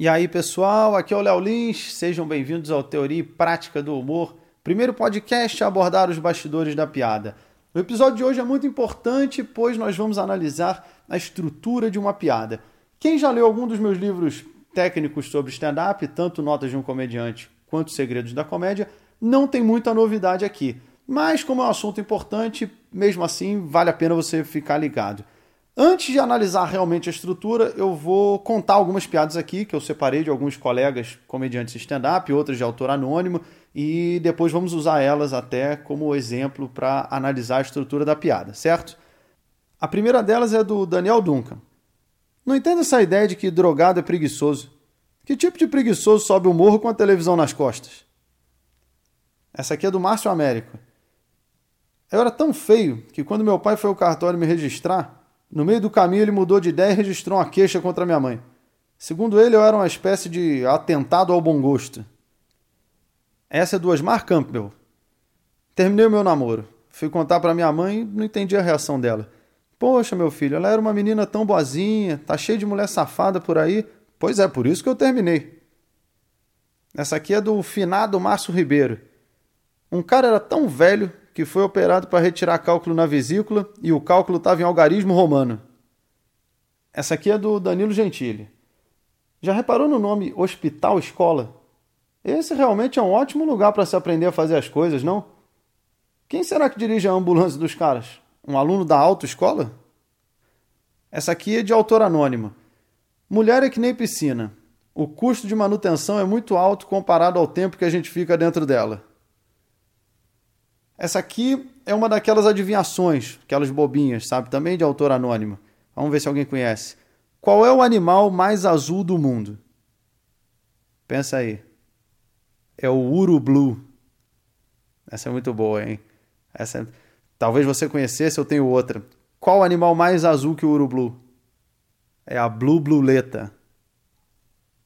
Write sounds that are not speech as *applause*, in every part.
E aí, pessoal, aqui é o Léo Lins, sejam bem-vindos ao Teoria e Prática do Humor, primeiro podcast a abordar os bastidores da piada. O episódio de hoje é muito importante, pois nós vamos analisar a estrutura de uma piada. Quem já leu algum dos meus livros técnicos sobre stand-up, tanto Notas de um Comediante quanto Segredos da Comédia, não tem muita novidade aqui. Mas, como é um assunto importante, mesmo assim, vale a pena você ficar ligado. Antes de analisar realmente a estrutura, eu vou contar algumas piadas aqui que eu separei de alguns colegas comediantes stand-up, outras de autor anônimo, e depois vamos usar elas até como exemplo para analisar a estrutura da piada, certo? A primeira delas é do Daniel Duncan. Não entendo essa ideia de que drogado é preguiçoso. Que tipo de preguiçoso sobe o morro com a televisão nas costas? Essa aqui é do Márcio Américo. Eu era tão feio que quando meu pai foi ao cartório me registrar, no meio do caminho, ele mudou de ideia e registrou uma queixa contra minha mãe. Segundo ele, eu era uma espécie de atentado ao bom gosto. Essa é do Osmar Campbell. Terminei o meu namoro. Fui contar para minha mãe e não entendi a reação dela. Poxa, meu filho, ela era uma menina tão boazinha, tá cheia de mulher safada por aí. Pois é, por isso que eu terminei. Essa aqui é do finado Márcio Ribeiro. Um cara era tão velho que foi operado para retirar cálculo na vesícula e o cálculo estava em algarismo romano. Essa aqui é do Danilo Gentili. Já reparou no nome Hospital Escola? Esse realmente é um ótimo lugar para se aprender a fazer as coisas, não? Quem será que dirige a ambulância dos caras? Um aluno da autoescola? Essa aqui é de autor anônimo. Mulher é que nem piscina. O custo de manutenção é muito alto comparado ao tempo que a gente fica dentro dela. Essa aqui é uma daquelas adivinhações, aquelas bobinhas, sabe? Também de autor anônimo. Vamos ver se alguém conhece. Qual é o animal mais azul do mundo? Pensa aí. É o urublu. Essa é muito boa, hein? Essa é... Talvez você conhecesse, eu tenho outra. Qual animal mais azul que o urublu? É a blue bluleta.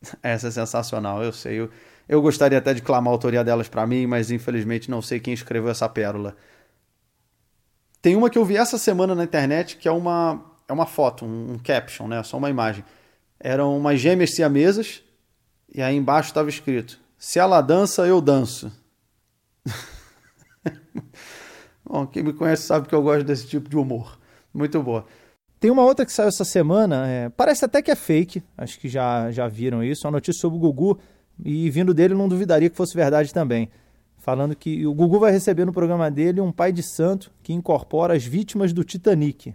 *laughs* Essa é sensacional, eu sei. Eu, eu gostaria até de clamar a autoria delas para mim, mas infelizmente não sei quem escreveu essa pérola. Tem uma que eu vi essa semana na internet que é uma, é uma foto, um, um caption, né? só uma imagem. Eram umas gêmeas siamesas e aí embaixo estava escrito: Se ela dança, eu danço. *laughs* Bom, quem me conhece sabe que eu gosto desse tipo de humor. Muito boa. Tem uma outra que saiu essa semana, é, parece até que é fake, acho que já, já viram isso, uma notícia sobre o Gugu e vindo dele, não duvidaria que fosse verdade também. Falando que o Gugu vai receber no programa dele um pai de santo que incorpora as vítimas do Titanic.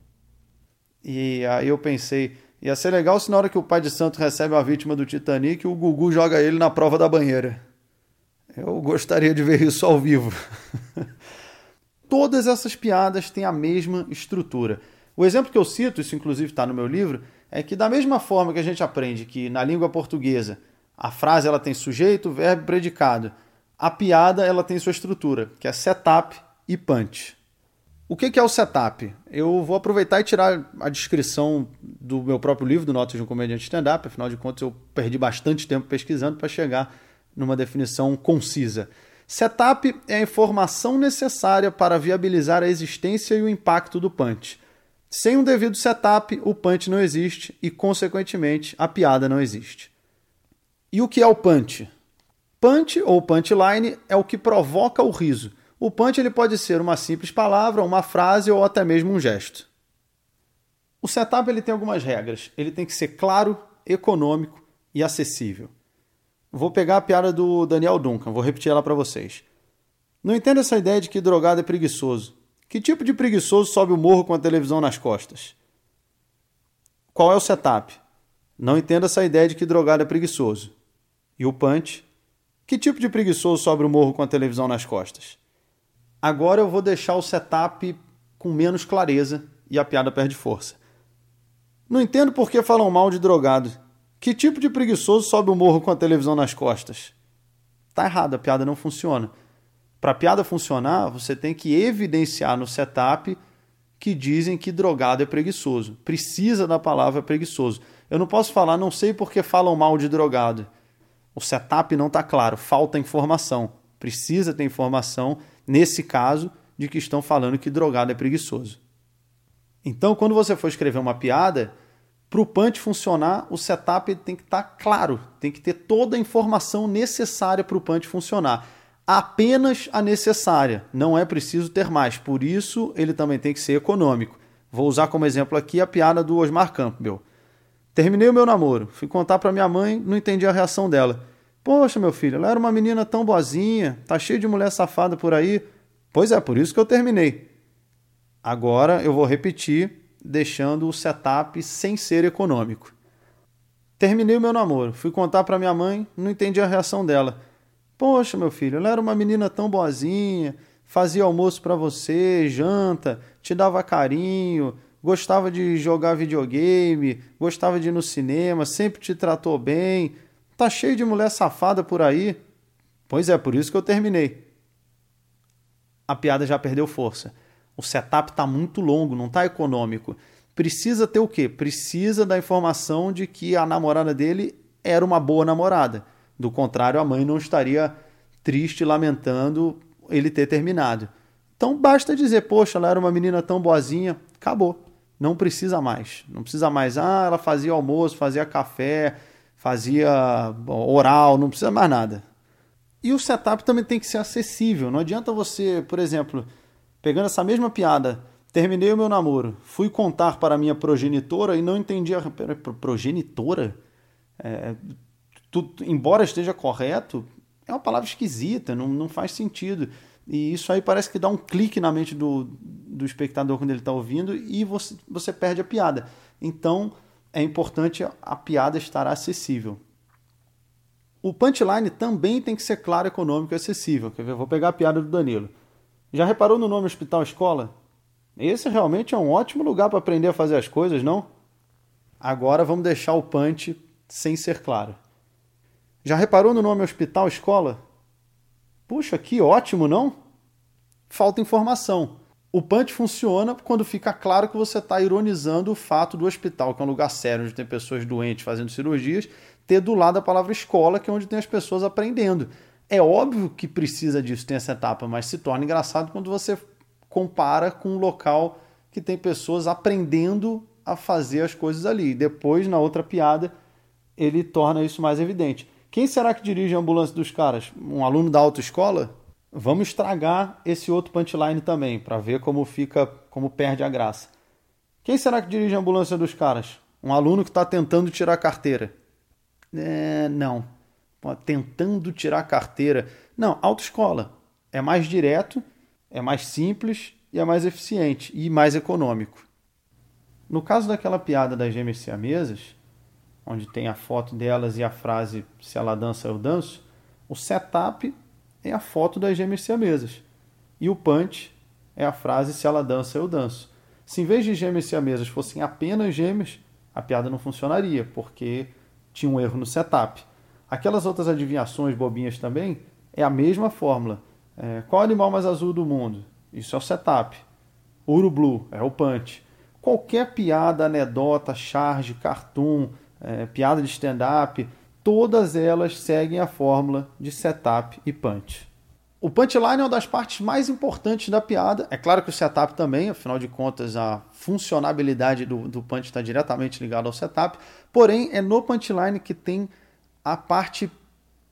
E aí eu pensei, ia ser legal se na hora que o pai de santo recebe uma vítima do Titanic, o Gugu joga ele na prova da banheira. Eu gostaria de ver isso ao vivo. *laughs* Todas essas piadas têm a mesma estrutura. O exemplo que eu cito, isso inclusive está no meu livro, é que da mesma forma que a gente aprende que na língua portuguesa a frase ela tem sujeito, verbo e predicado. A piada ela tem sua estrutura, que é setup e punch. O que é o setup? Eu vou aproveitar e tirar a descrição do meu próprio livro, do Notas de um Comediante Stand-Up, afinal de contas eu perdi bastante tempo pesquisando para chegar numa definição concisa. Setup é a informação necessária para viabilizar a existência e o impacto do punch. Sem um devido setup, o punch não existe e, consequentemente, a piada não existe. E o que é o punch? Punch ou punchline é o que provoca o riso. O punch ele pode ser uma simples palavra, uma frase ou até mesmo um gesto. O setup ele tem algumas regras. Ele tem que ser claro, econômico e acessível. Vou pegar a piada do Daniel Duncan, vou repetir ela para vocês. Não entendo essa ideia de que drogado é preguiçoso. Que tipo de preguiçoso sobe o morro com a televisão nas costas? Qual é o setup? Não entendo essa ideia de que drogado é preguiçoso. E o punch? Que tipo de preguiçoso sobe o morro com a televisão nas costas? Agora eu vou deixar o setup com menos clareza e a piada perde força. Não entendo por que falam mal de drogado. Que tipo de preguiçoso sobe o morro com a televisão nas costas? Tá errado, a piada não funciona. Para a piada funcionar, você tem que evidenciar no setup que dizem que drogado é preguiçoso. Precisa da palavra preguiçoso. Eu não posso falar, não sei por que falam mal de drogado. O setup não está claro, falta informação. Precisa ter informação, nesse caso, de que estão falando que drogado é preguiçoso. Então, quando você for escrever uma piada, Para o punch funcionar, o setup tem que estar tá claro, tem que ter toda a informação necessária para o punch funcionar. Apenas a necessária, não é preciso ter mais. Por isso, ele também tem que ser econômico. Vou usar como exemplo aqui a piada do Osmar Campbell. Terminei o meu namoro, fui contar para minha mãe, não entendi a reação dela. Poxa, meu filho, ela era uma menina tão boazinha, tá cheio de mulher safada por aí. Pois é, por isso que eu terminei. Agora eu vou repetir deixando o setup sem ser econômico. Terminei o meu namoro, fui contar para minha mãe, não entendi a reação dela. Poxa, meu filho, ela era uma menina tão boazinha, fazia almoço para você, janta, te dava carinho, gostava de jogar videogame, gostava de ir no cinema, sempre te tratou bem. Tá cheio de mulher safada por aí. Pois é, por isso que eu terminei. A piada já perdeu força. O setup está muito longo, não está econômico. Precisa ter o quê? Precisa da informação de que a namorada dele era uma boa namorada. Do contrário, a mãe não estaria triste, lamentando ele ter terminado. Então basta dizer, poxa, ela era uma menina tão boazinha, acabou. Não precisa mais. Não precisa mais, ah, ela fazia almoço, fazia café, fazia oral, não precisa mais nada. E o setup também tem que ser acessível. Não adianta você, por exemplo, Pegando essa mesma piada, terminei o meu namoro, fui contar para minha progenitora e não entendi a. Progenitora? É, embora esteja correto, é uma palavra esquisita, não, não faz sentido. E isso aí parece que dá um clique na mente do, do espectador quando ele está ouvindo e você, você perde a piada. Então é importante a piada estar acessível. O punchline também tem que ser claro, econômico e acessível. Quer ver? Vou pegar a piada do Danilo. Já reparou no nome Hospital Escola? Esse realmente é um ótimo lugar para aprender a fazer as coisas, não? Agora vamos deixar o punch sem ser claro. Já reparou no nome Hospital Escola? Puxa, que ótimo, não? Falta informação. O punch funciona quando fica claro que você está ironizando o fato do hospital, que é um lugar sério onde tem pessoas doentes fazendo cirurgias, ter do lado a palavra escola, que é onde tem as pessoas aprendendo. É óbvio que precisa disso, tem essa etapa, mas se torna engraçado quando você compara com um local que tem pessoas aprendendo a fazer as coisas ali. Depois, na outra piada, ele torna isso mais evidente. Quem será que dirige a ambulância dos caras? Um aluno da autoescola? Vamos estragar esse outro punchline também, para ver como fica, como perde a graça. Quem será que dirige a ambulância dos caras? Um aluno que está tentando tirar a carteira? É, não tentando tirar a carteira. Não, autoescola. É mais direto, é mais simples e é mais eficiente e mais econômico. No caso daquela piada das gêmeas siamesas, onde tem a foto delas e a frase se ela dança eu danço, o setup é a foto das gêmeas siamesas e o punch é a frase se ela dança eu danço. Se em vez de gêmeas siamesas fossem apenas gêmeas, a piada não funcionaria, porque tinha um erro no setup. Aquelas outras adivinhações bobinhas também é a mesma fórmula. É, qual animal mais azul do mundo? Isso é o setup. Uru Blue é o punch. Qualquer piada, anedota, charge, cartoon, é, piada de stand-up, todas elas seguem a fórmula de setup e punch. O punchline é uma das partes mais importantes da piada. É claro que o setup também, afinal de contas, a funcionabilidade do, do punch está diretamente ligada ao setup. Porém, é no punchline que tem a parte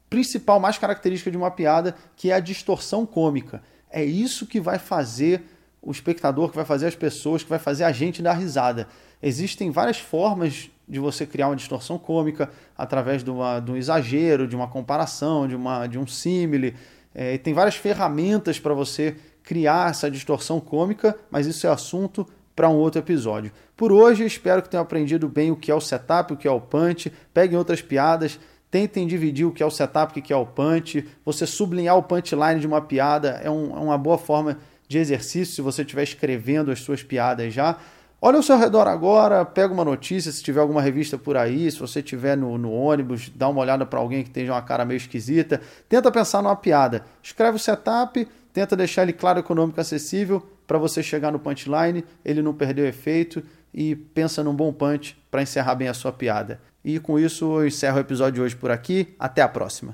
principal, mais característica de uma piada, que é a distorção cômica. É isso que vai fazer o espectador, que vai fazer as pessoas, que vai fazer a gente dar risada. Existem várias formas de você criar uma distorção cômica através de, uma, de um exagero, de uma comparação, de, uma, de um símile. É, tem várias ferramentas para você criar essa distorção cômica, mas isso é assunto para um outro episódio. Por hoje, espero que tenham aprendido bem o que é o setup, o que é o punch. Peguem outras piadas Tentem dividir o que é o setup, o que é o punch. Você sublinhar o punchline de uma piada é, um, é uma boa forma de exercício se você estiver escrevendo as suas piadas já. Olha ao seu redor agora, pega uma notícia, se tiver alguma revista por aí, se você estiver no, no, ônibus, dá uma olhada para alguém que tenha uma cara meio esquisita. Tenta pensar numa piada. Escreve o setup, tenta deixar ele claro, econômico, acessível para você chegar no punchline, ele não perder o efeito e pensa num bom punch para encerrar bem a sua piada. E com isso eu encerro o episódio de hoje por aqui. Até a próxima.